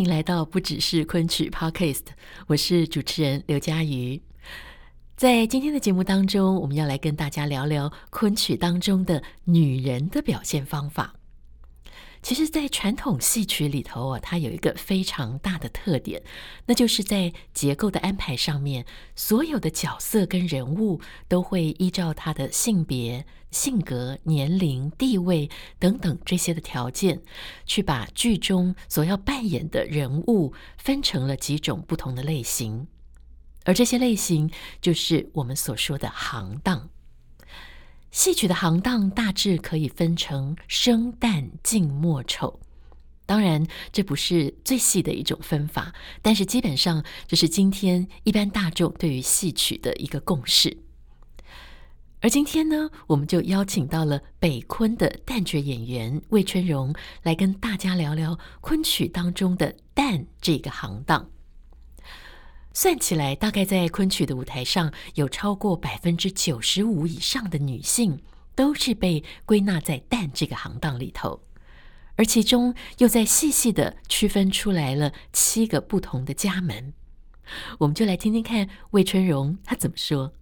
迎来到不只是昆曲 Podcast，我是主持人刘佳瑜。在今天的节目当中，我们要来跟大家聊聊昆曲当中的女人的表现方法。其实，在传统戏曲里头啊，它有一个非常大的特点，那就是在结构的安排上面，所有的角色跟人物都会依照他的性别、性格、年龄、地位等等这些的条件，去把剧中所要扮演的人物分成了几种不同的类型，而这些类型就是我们所说的行当。戏曲的行当大致可以分成生旦净末丑，当然这不是最细的一种分法，但是基本上这是今天一般大众对于戏曲的一个共识。而今天呢，我们就邀请到了北昆的旦角演员魏春荣来跟大家聊聊昆曲当中的旦这个行当。算起来，大概在昆曲的舞台上，有超过百分之九十五以上的女性都是被归纳在旦这个行当里头，而其中又在细细的区分出来了七个不同的家门。我们就来听听看魏春荣他怎么说。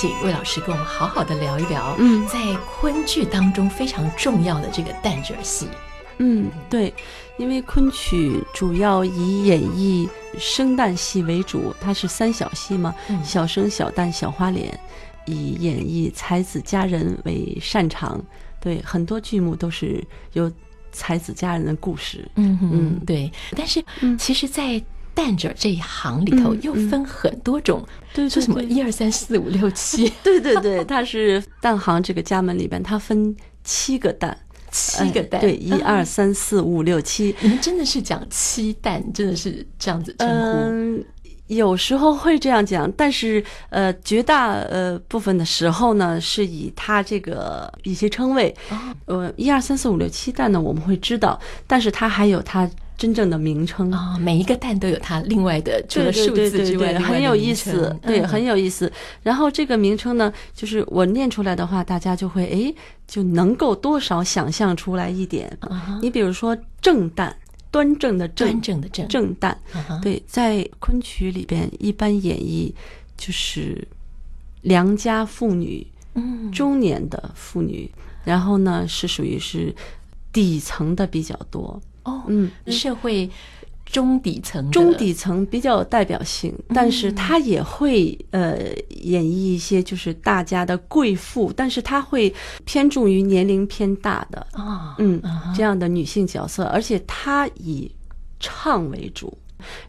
请魏老师跟我们好好的聊一聊，嗯，在昆剧当中非常重要的这个旦角戏。嗯，对，因为昆曲主要以演绎生旦戏为主，它是三小戏嘛，嗯、小生、小旦、小花脸，以演绎才子佳人为擅长。对，很多剧目都是有才子佳人的故事。嗯嗯，对。但是，其实，在旦角这一行里头又分很多种，对，说什么一二三四五六七，对对对，它是蛋行这个家门里边，它分七个蛋，七个蛋，对，一二三四五六七，你们真的是讲七蛋，真的是这样子称呼？嗯，有时候会这样讲，但是呃，绝大呃部分的时候呢，是以它这个一些称谓，呃，一二三四五六七蛋呢，我们会知道，但是它还有它。真正的名称。啊、哦，每一个蛋都有它另外的，除了数字之外，很有意思，对，很有意思。然后这个名称呢，就是我念出来的话，大家就会哎，就能够多少想象出来一点。你比如说正旦，端正的正，端正的正，正旦，对，在昆曲里边一般演绎就是良家妇女，嗯，中年的妇女，然后呢是属于是底层的比较多。哦，嗯，社会中底层，中底层比较有代表性，但是他也会呃演绎一些就是大家的贵妇，但是他会偏重于年龄偏大的啊，嗯，这样的女性角色，而且他以唱为主，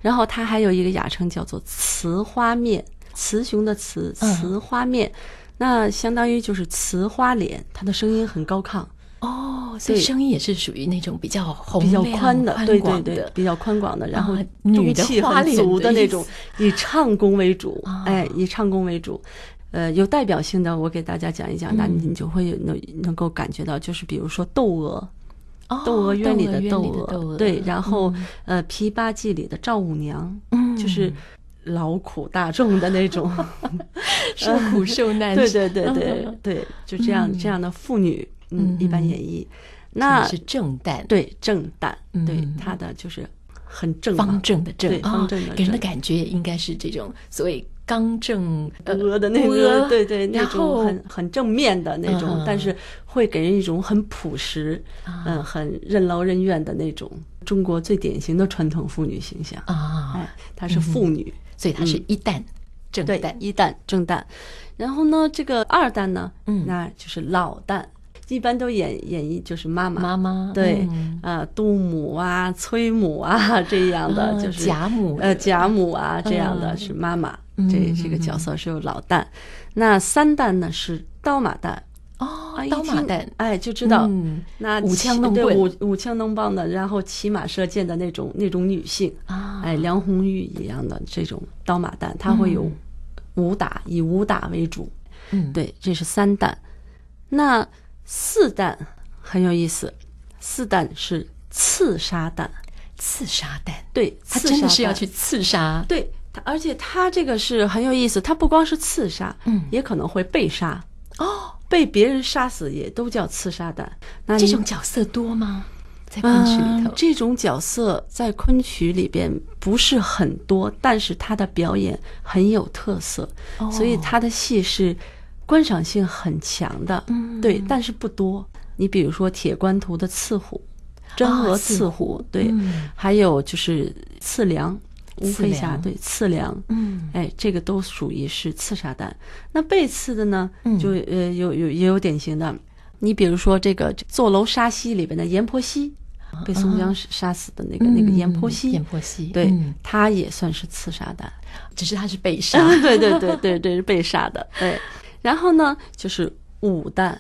然后他还有一个雅称叫做雌花面，雌雄的雌，雌花面，那相当于就是雌花脸，她的声音很高亢。哦，所以声音也是属于那种比较洪比较宽的，对对对，比较宽广的，然后女气很足的那种，以唱功为主，哎，以唱功为主，呃，有代表性的，我给大家讲一讲，那你就会能能够感觉到，就是比如说《窦娥》，《窦娥冤》里的窦娥，对，然后呃，《琵琶记》里的赵五娘，嗯，就是劳苦大众的那种，受苦受难，对对对对 对，就这样这样的妇女。嗯，一般演绎，那是正旦，对正旦，对他的就是很正方正的正，方正的，给人的感觉也应该是这种所谓刚正呃的那个，对对，那种很很正面的那种，但是会给人一种很朴实，嗯，很任劳任怨的那种中国最典型的传统妇女形象啊。哎，她是妇女，所以她是一旦正旦，一旦正旦。然后呢，这个二旦呢，嗯，那就是老旦。一般都演演绎就是妈妈，妈妈对，啊，杜母啊，崔母啊 这样的，就是贾母，呃，贾母啊这样的是妈妈，这这个角色是有老旦。那三旦呢是刀马旦。哦，刀马旦，哎，就知道嗯。那舞枪弄棍，舞舞枪弄棒的，然后骑马射箭的那种那种女性啊，哎，梁红玉一样的这种刀马旦，她会有武打，以武打为主。嗯，对，这是三旦。那四旦很有意思，四旦是刺杀旦，刺杀旦，对，他真的是要去刺杀，对，他而且他这个是很有意思，他不光是刺杀，嗯，也可能会被杀。哦，被别人杀死也都叫刺杀旦。那这种角色多吗？在昆曲里头，呃，这种角色在昆曲里边不是很多，但是他的表演很有特色，哦，所以他的戏是。观赏性很强的，嗯，对，但是不多。你比如说《铁观图》的刺虎，真额刺虎，对，还有就是刺梁，乌飞侠对刺梁，嗯，哎，这个都属于是刺杀弹。那被刺的呢，就呃有有也有典型的，你比如说这个坐楼杀妻里边的阎婆惜，被宋江杀死的那个那个阎婆惜，阎婆惜，对，他也算是刺杀弹，只是他是被杀，对对对对对，是被杀的，对。然后呢，就是五旦，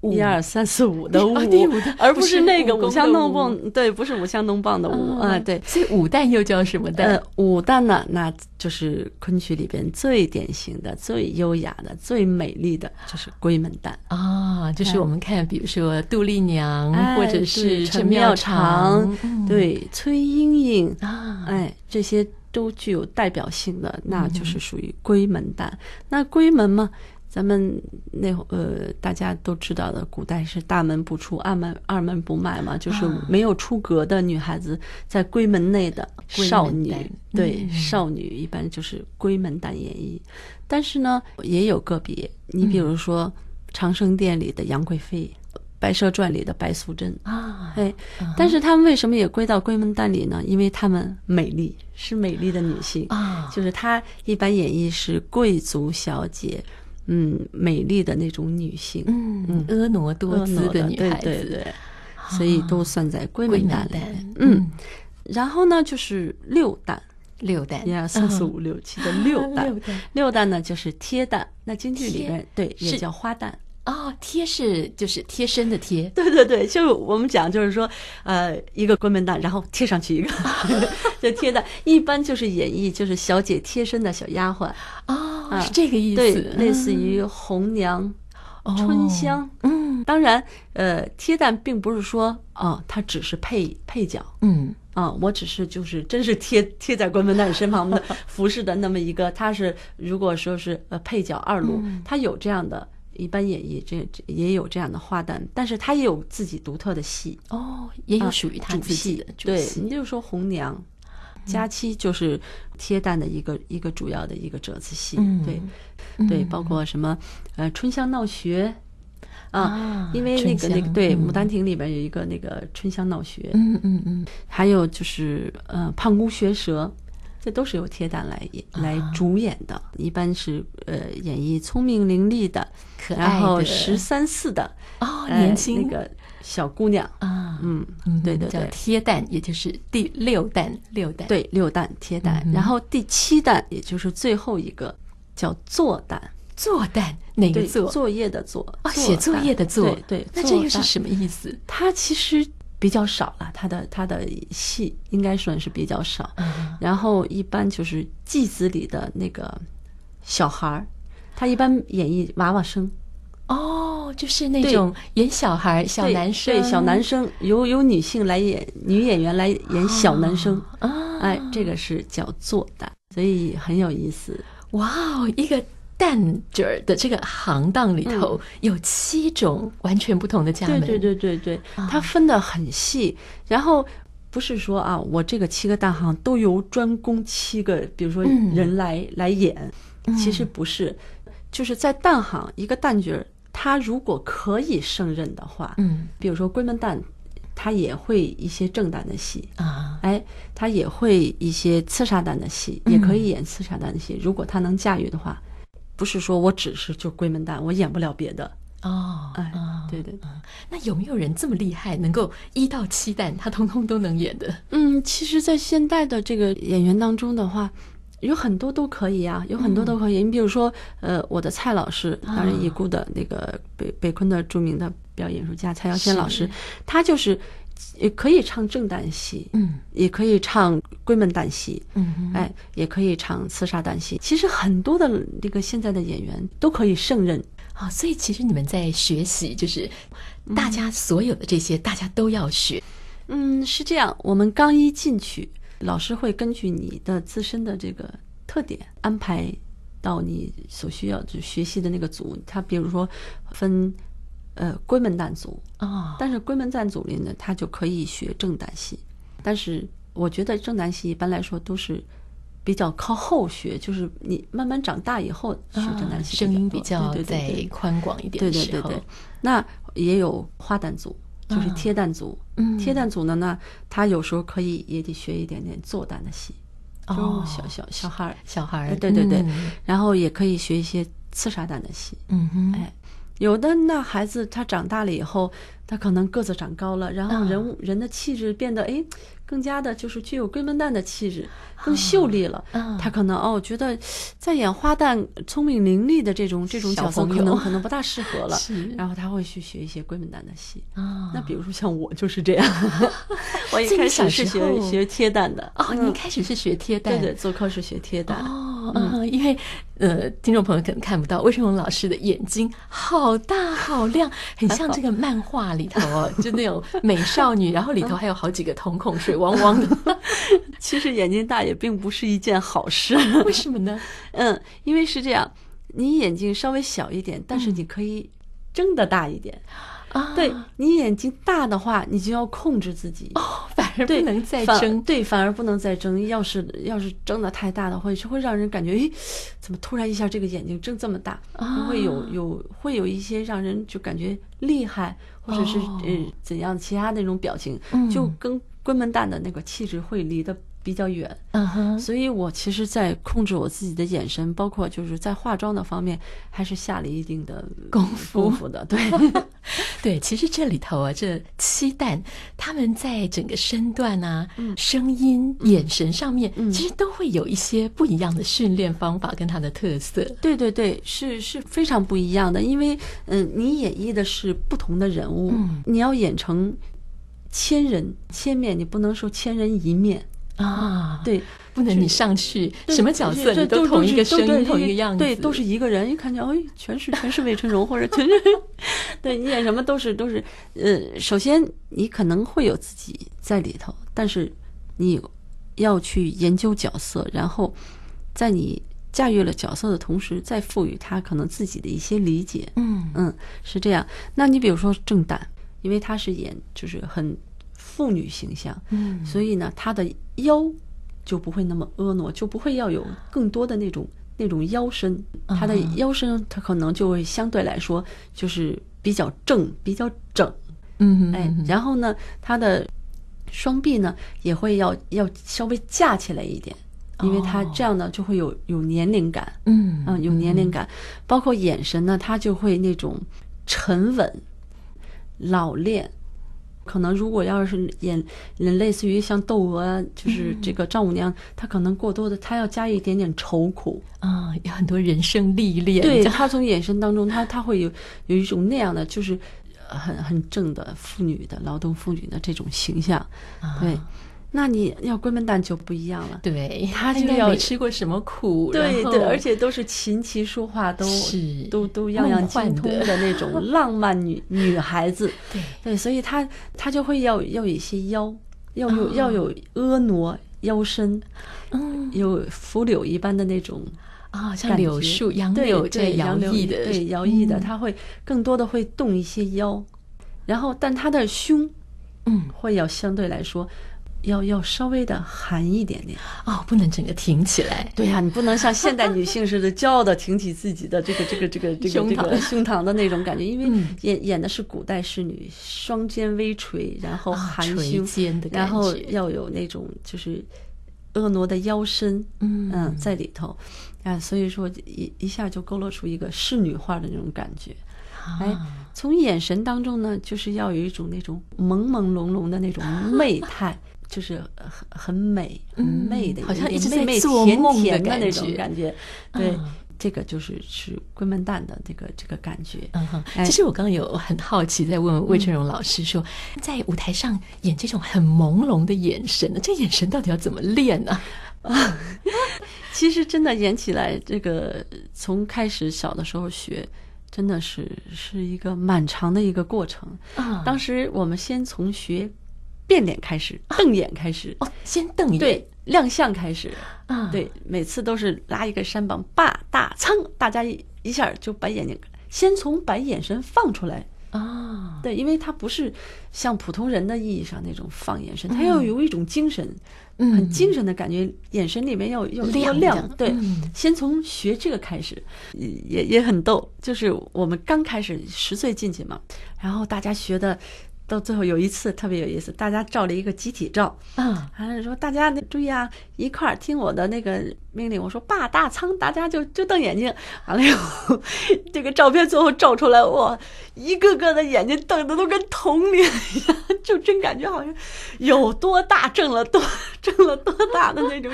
一二三四五的 五，而不是那个五香弄棒，对，不是五香弄棒的五啊，对。所以五旦又叫什么旦？呃，五旦呢，那就是昆曲里边最典型的、最优雅的、最美丽的，就是闺门旦啊。就是我们看，比如说杜丽娘，或者是陈妙常，对，崔莺莺啊，哎，这些都具有代表性的，那就是属于闺门旦。那闺门嘛。咱们那呃，大家都知道的，古代是大门不出，二门二门不迈嘛，就是没有出阁的女孩子，在闺门内的少女，对，少女一般就是闺门旦演绎。但是呢，也有个别，你比如说《长生殿》里的杨贵妃，《白蛇传》里的白素贞啊，哎，但是她们为什么也归到闺门旦里呢？因为她们美丽，是美丽的女性。啊，就是她一般演绎是贵族小姐。嗯，美丽的那种女性，嗯，婀娜多姿的女孩子，对对对，所以都算在闺门旦里。嗯，然后呢，就是六旦，六旦，一二三四五六七的六旦，六旦呢就是贴旦。那京剧里面对也叫花旦啊，贴是就是贴身的贴，对对对，就我们讲就是说，呃，一个关门蛋，然后贴上去一个，就贴的一般就是演绎就是小姐贴身的小丫鬟啊。是这个意思，对，类似于红娘、春香。嗯，当然，呃，贴蛋并不是说，哦，它只是配配角。嗯，啊，我只是就是真是贴贴在关门蛋身旁的 服侍的那么一个。他是如果说是呃配角二路，他有这样的一般演绎，这也有这样的花旦，但是他也有自己独特的戏。哦，也有属于他自己的主戏。对，你就说红娘。佳期就是贴旦的一个一个主要的一个折子戏，对，对，包括什么呃春香闹学啊，因为那个那个对《牡丹亭》里边有一个那个春香闹学，嗯嗯嗯，还有就是呃胖姑学舌，这都是由铁胆来演来主演的，一般是呃演绎聪明伶俐的，然后十三四的哦年轻那个。小姑娘啊，嗯，对对对，叫贴蛋，也就是第六蛋，六蛋，对，六蛋贴旦，然后第七蛋，也就是最后一个叫做蛋，作蛋哪个作？作业的作啊，写作业的作，对，那这又是什么意思？它其实比较少了，他的他的戏应该算是比较少，然后一般就是戏子里的那个小孩儿，他一般演绎娃娃生。哦，就是那种演小孩、小男生，对小男生，由由女性来演，女演员来演小男生。啊，哎，这个是叫作旦，所以很有意思。哇哦，一个旦角儿的这个行当里头有七种完全不同的家门，对对对对对，它分得很细。然后不是说啊，我这个七个旦行都由专攻七个，比如说人来来演。其实不是，就是在旦行一个旦角儿，他如果可以胜任的话，嗯，比如说闺门旦，他也会一些正旦的戏。啊，哎，他也会一些刺杀旦的戏，也可以演刺杀旦的戏。如果他能驾驭的话，不是说我只是就闺门旦，我演不了别的哦，哎，对对，那有没有人这么厉害，能够一到七旦他通通都能演的？嗯，其实，在现代的这个演员当中的话。有很多都可以啊，有很多都可以。你比如说，呃，我的蔡老师，当然已故的那个北北昆的著名的表演艺术家蔡耀先老师，他就是也可以唱正旦戏，嗯，也可以唱闺门旦戏，嗯，哎，也可以唱刺杀旦戏。其实很多的这个现在的演员都可以胜任啊，所以其实你们在学习，就是大家所有的这些，大家都要学。嗯，是这样。我们刚一进去。老师会根据你的自身的这个特点安排到你所需要就学习的那个组。他比如说分呃闺门旦组啊，但是闺门旦组里呢，他就可以学正旦戏。但是我觉得正旦戏一般来说都是比较靠后学，就是你慢慢长大以后学正旦戏，声音比。较对宽广一点。对对对对，那也有花旦组。就是贴旦组，嗯，贴旦组呢，那他有时候可以也得学一点点做旦的戏，哦，小小小孩儿，小孩儿，对对对，然后也可以学一些刺杀旦的戏，嗯哼，哎，有的那孩子他长大了以后，他可能个子长高了，然后人物人的气质变得哎。更加的就是具有闺门旦的气质，更秀丽了。他可能哦，觉得在演花旦聪明伶俐的这种这种角色，可能可能不大适合了。然后他会去学一些闺门旦的戏。那比如说像我就是这样，我一开始是学学贴旦的。哦，你一开始是学贴旦？对对，做课是学贴旦。哦，嗯，因为呃，听众朋友可能看不到魏春荣老师的眼睛好大好亮，很像这个漫画里头哦，就那种美少女，然后里头还有好几个瞳孔水。汪汪的 其实眼睛大也并不是一件好事。为什么呢？嗯，因为是这样，你眼睛稍微小一点，但是你可以睁得大一点。啊，对，你眼睛大的话，你就要控制自己。而不能再睁。对，反而不能再睁。要是要是睁的太大的话，是会让人感觉，诶，怎么突然一下这个眼睛睁这么大？会有有会有一些让人就感觉厉害，或者是呃怎样其他那种表情，就跟。关门蛋的那个气质会离得比较远，嗯哼，所以我其实，在控制我自己的眼神，包括就是在化妆的方面，还是下了一定的功夫，功夫的。对，对，其实这里头啊，这七旦他们在整个身段啊、嗯、声音、眼神上面，嗯、其实都会有一些不一样的训练方法跟它的特色。对对对，是是非常不一样的，因为嗯、呃，你演绎的是不同的人物，嗯、你要演成。千人千面，你不能说千人一面啊！对，不能你上去什么角色你都同一个声音，同一个样子，对，都是一个人。一看见，哎，全是全是魏春荣，或者全是，对你演什么都是都是。呃，首先你可能会有自己在里头，但是你要去研究角色，然后在你驾驭了角色的同时，再赋予他可能自己的一些理解。嗯嗯，是这样。那你比如说郑旦。因为他是演就是很妇女形象，嗯，所以呢，她的腰就不会那么婀娜，就不会要有更多的那种那种腰身，她的腰身她可能就会相对来说就是比较正，比较整，嗯，哎，然后呢，她的双臂呢也会要要稍微架起来一点，因为他这样呢就会有有年龄感，嗯嗯，有年龄感，包括眼神呢，他就会那种沉稳。老练，可能如果要是演演类似于像窦娥，就是这个丈母娘，她可能过多的，她要加一点点愁苦啊，有很多人生历练。对，她从眼神当中，她她会有有一种那样的，就是很很正的妇女的劳动妇女的这种形象，对。那你要闺门旦就不一样了，对，他就要吃过什么苦，对对，而且都是琴棋书画都是都都样样精通的那种浪漫女 女孩子，对。对，所以她她就会要要有一些腰，要有要有婀娜腰身，嗯，有拂柳一般的那种啊，像柳树杨柳这摇曳的，对摇曳的，她会更多的会动一些腰，然后但她的胸，嗯，会要相对来说。要要稍微的含一点点哦，不能整个挺起来。对呀、啊，你不能像现代女性似的骄傲的挺起自己的这个这个这个这个这个胸膛的那种感觉，因为演演的是古代侍女，双肩微垂，然后含胸，然后要有那种就是婀娜的腰身，嗯嗯，在里头啊，所以说一一下就勾勒出一个仕女画的那种感觉。哎，从眼神当中呢，就是要有一种那种朦朦胧胧的那种媚态。就是很很美，很媚的，好像一直在做梦的那种感觉。对，这个就是是龟门旦的这个这个感觉。嗯哼，其实我刚刚有很好奇，在问魏春荣老师说，在舞台上演这种很朦胧的眼神，这眼神到底要怎么练呢？啊，其实真的演起来，这个从开始小的时候学，真的是是一个漫长的一个过程。啊，当时我们先从学。变脸开始，瞪眼开始。哦，先瞪眼，对，亮相开始。啊，对，每次都是拉一个山膀，霸大仓，大家一一下就把眼睛，先从把眼神放出来。啊，对，因为他不是像普通人的意义上那种放眼神，他要有一种精神，很精神的感觉，眼神里面要要要亮，对，先从学这个开始，也也很逗，就是我们刚开始十岁进去嘛，然后大家学的。到最后有一次特别有意思，大家照了一个集体照，啊，完了说大家注意啊，一块儿听我的那个命令。我说霸大仓，大家就就瞪眼睛。完了以后，这个照片最后照出来，哇，一个个的眼睛瞪的都跟铜铃一样，就真感觉好像有多大挣了多 挣了多大的那种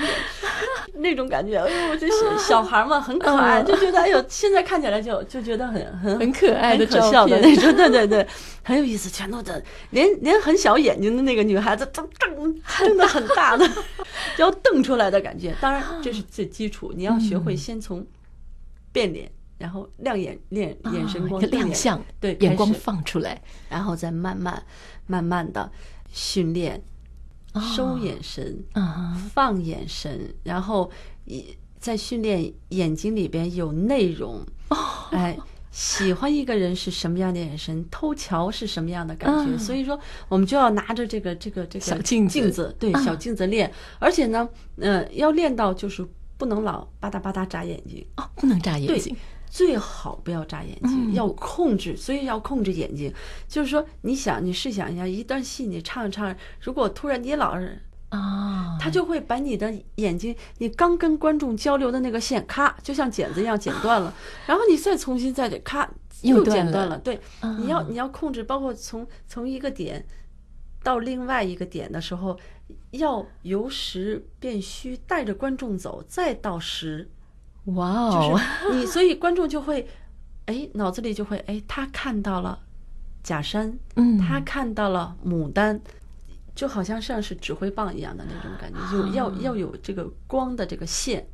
那种感觉。哎呦，我这小小孩嘛，很可爱，就觉得哎呦，现在看起来就就觉得很很很可爱的可笑的那种，对对对，很有意思，全都瞪。连连很小眼睛的那个女孩子瞪瞪瞪得很大的，要瞪出来的感觉。当然这是最基础，你要学会先从变脸，然后亮眼练眼神光，亮相，对，眼光放出来，然后再慢慢慢慢的训练收眼神，放眼神，然后在训练眼睛里边有内容，哎。喜欢一个人是什么样的眼神？偷瞧是什么样的感觉？所以说，我们就要拿着这个这个这个小镜子，镜子对小镜子练。而且呢，呃，要练到就是不能老吧嗒吧嗒眨眼睛哦，不能眨眼睛，最好不要眨眼睛，要控制。所以要控制眼睛，就是说，你想，你试想一下，一段戏你唱一唱，如果突然你老是。啊，他就会把你的眼睛，你刚跟观众交流的那个线，咔，就像剪子一样剪断了，然后你再重新再咔又剪断了。对，你要你要控制，包括从从一个点到另外一个点的时候，要由实变虚，带着观众走，再到实。哇哦，就是你，所以观众就会，哎，脑子里就会，哎，他看到了假山，嗯，他看到了牡丹。就好像像是指挥棒一样的那种感觉，就要要有这个光的这个线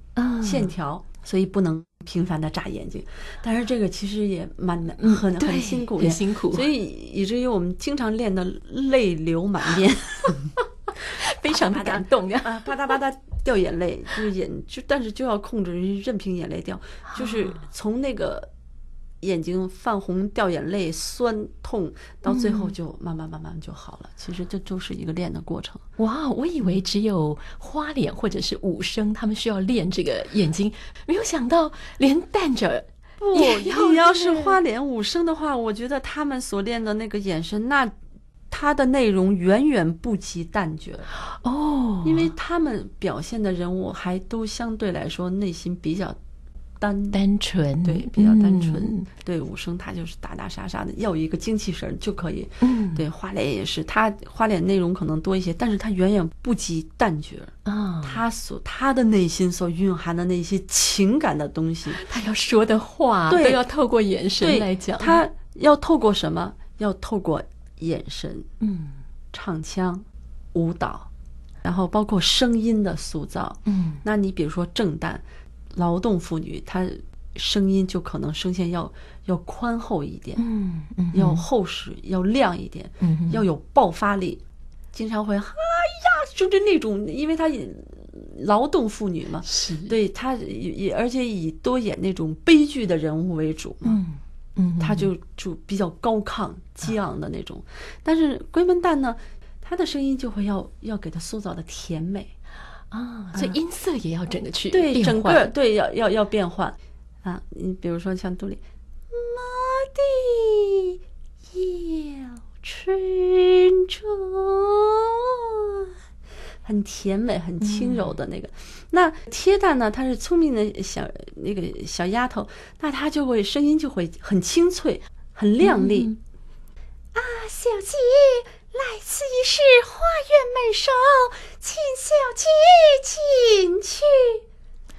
线条，所以不能频繁的眨眼睛。但是这个其实也蛮难，很很辛苦，很辛苦。所以以至于我们经常练的泪流满面，非常的感动呀，啊，啪嗒啪嗒掉眼泪，就是眼就但是就要控制，任凭眼泪掉，就是从那个。眼睛泛红、掉眼泪、酸痛，到最后就慢慢慢慢就好了。其实这就是一个练的过程。哇，我以为只有花脸或者是武生他们需要练这个眼睛，没有想到连旦角不，你要是花脸武生的话，我觉得他们所练的那个眼神，那他的内容远远不及旦角哦，因为他们表现的人物还都相对来说内心比较。单单纯，对，比较单纯。嗯、对，武生他就是打打杀杀的，要有一个精气神就可以。嗯，对，花脸也是，他花脸内容可能多一些，但是他远远不及旦角啊。他所他的内心所蕴含的那些情感的东西，他要说的话，对，都要透过眼神来讲。他要透过什么？要透过眼神。嗯，唱腔、舞蹈，然后包括声音的塑造。嗯，那你比如说正旦。劳动妇女，她声音就可能声线要要宽厚一点，嗯，嗯要厚实，要亮一点，嗯，要有爆发力，经常会哎呀，就是那种，因为她劳动妇女嘛，是，对她也而且以多演那种悲剧的人物为主嘛，嗯嗯，他就就比较高亢激昂的那种，但是龟门蛋呢，他的声音就会要要给他塑造的甜美。啊，所以音色也要整个去对整个对要要要变换。啊。你比如说像杜丽，马的有春春，很甜美很轻柔的那个。嗯、那贴蛋呢，她是聪明的小那个小丫头，那她就会声音就会很清脆，很亮丽。嗯、啊，小姐。来此一试，花园门首，请小姐进去。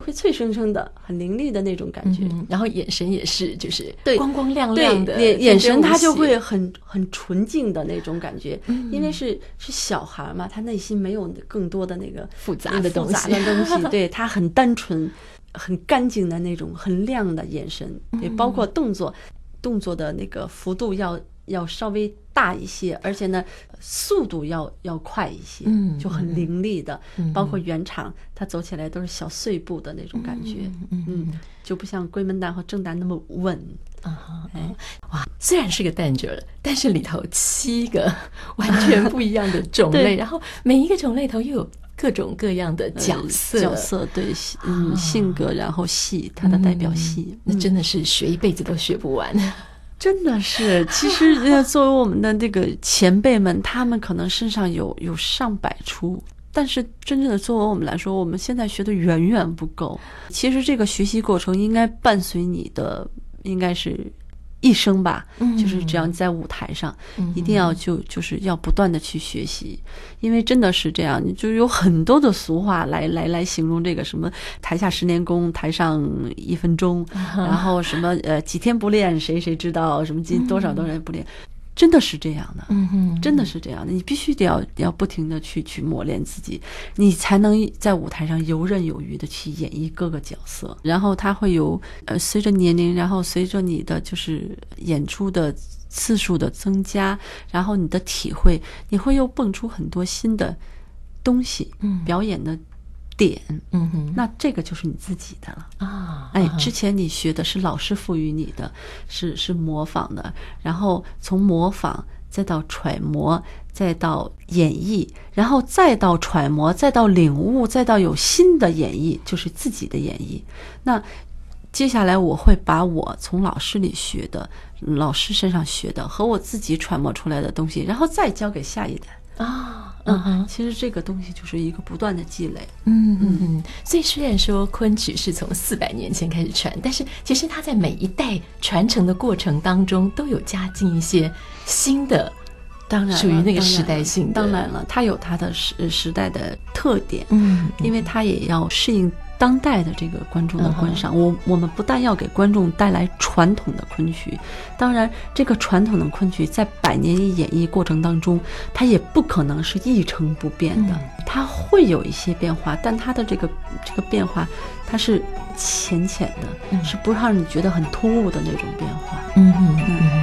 会脆生生的，很凌厉的那种感觉，嗯、然后眼神也是，就是光光亮亮的，眼眼神他就会很很纯净的那种感觉，嗯、因为是是小孩嘛，他内心没有更多的那个复杂的东西，复杂的东西，对他很单纯、很干净的那种很亮的眼神，也包括动作，动作的那个幅度要。要稍微大一些，而且呢，速度要要快一些，嗯，就很凌厉的，嗯、包括圆场，它走起来都是小碎步的那种感觉，嗯，嗯嗯就不像龟门旦和正旦那么稳，啊，哎，哇，虽然是个旦角，但是里头七个完全不一样的种类，然后每一个种类头又有各种各样的角色，呃、角色对，嗯，性格，然后戏，他的代表戏，嗯、那真的是学一辈子都学不完。真的是，其实 作为我们的这个前辈们，他们可能身上有有上百出，但是真正的作为我们来说，我们现在学的远远不够。其实这个学习过程应该伴随你的，应该是。一生吧，就是只要你在舞台上，嗯、一定要就就是要不断的去学习，因为真的是这样，你就有很多的俗话来来来形容这个什么台下十年功，台上一分钟，然后什么呃几天不练谁谁知道，什么今多少多少人不练。真的是这样的，嗯哼，真的是这样的。你必须得要要不停的去去磨练自己，你才能在舞台上游刃有余的去演绎各个角色。然后他会有呃，随着年龄，然后随着你的就是演出的次数的增加，然后你的体会，你会又蹦出很多新的东西，嗯，表演的。点，嗯哼，那这个就是你自己的了啊！哎，之前你学的是老师赋予你的，是是模仿的，然后从模仿再到揣摩，再到演绎，然后再到揣摩，再到领悟，再到有新的演绎，就是自己的演绎。那接下来我会把我从老师里学的、老师身上学的和我自己揣摩出来的东西，然后再交给下一代啊。嗯哼，其实这个东西就是一个不断的积累。嗯嗯嗯。所以虽然说昆曲是从四百年前开始传，但是其实它在每一代传承的过程当中，都有加进一些新的，当然属于那个时代性的。当然了，它有它的时时代的特点。嗯，因为它也要适应。当代的这个观众的观赏，我我们不但要给观众带来传统的昆曲，当然，这个传统的昆曲在百年一演绎过程当中，它也不可能是一成不变的，它会有一些变化，但它的这个这个变化，它是浅浅的，是不让你觉得很突兀的那种变化。嗯嗯嗯。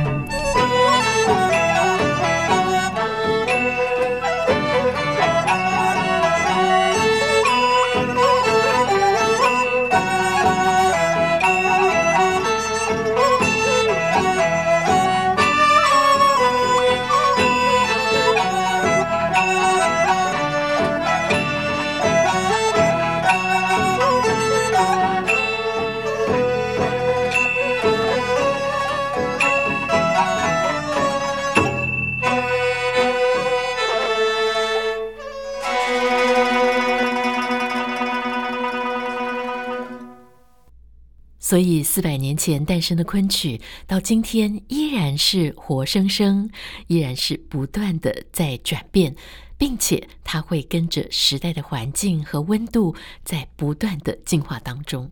所以，四百年前诞生的昆曲，到今天依然是活生生，依然是不断的在转变，并且它会跟着时代的环境和温度在不断的进化当中。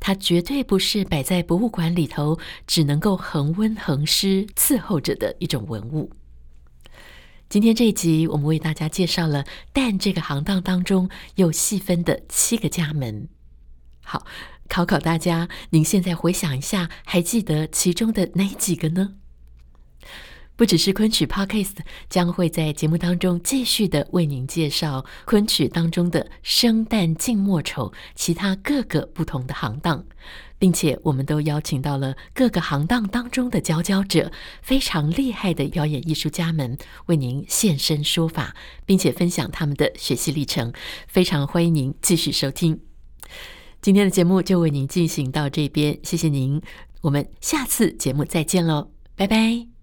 它绝对不是摆在博物馆里头只能够恒温恒湿伺候着的一种文物。今天这一集，我们为大家介绍了旦这个行当当中又细分的七个家门。好。考考大家，您现在回想一下，还记得其中的哪几个呢？不只是昆曲 Podcast 将会在节目当中继续的为您介绍昆曲当中的生旦净末丑，其他各个不同的行当，并且我们都邀请到了各个行当当中的佼佼者，非常厉害的表演艺术家们为您现身说法，并且分享他们的学习历程。非常欢迎您继续收听。今天的节目就为您进行到这边，谢谢您，我们下次节目再见喽，拜拜。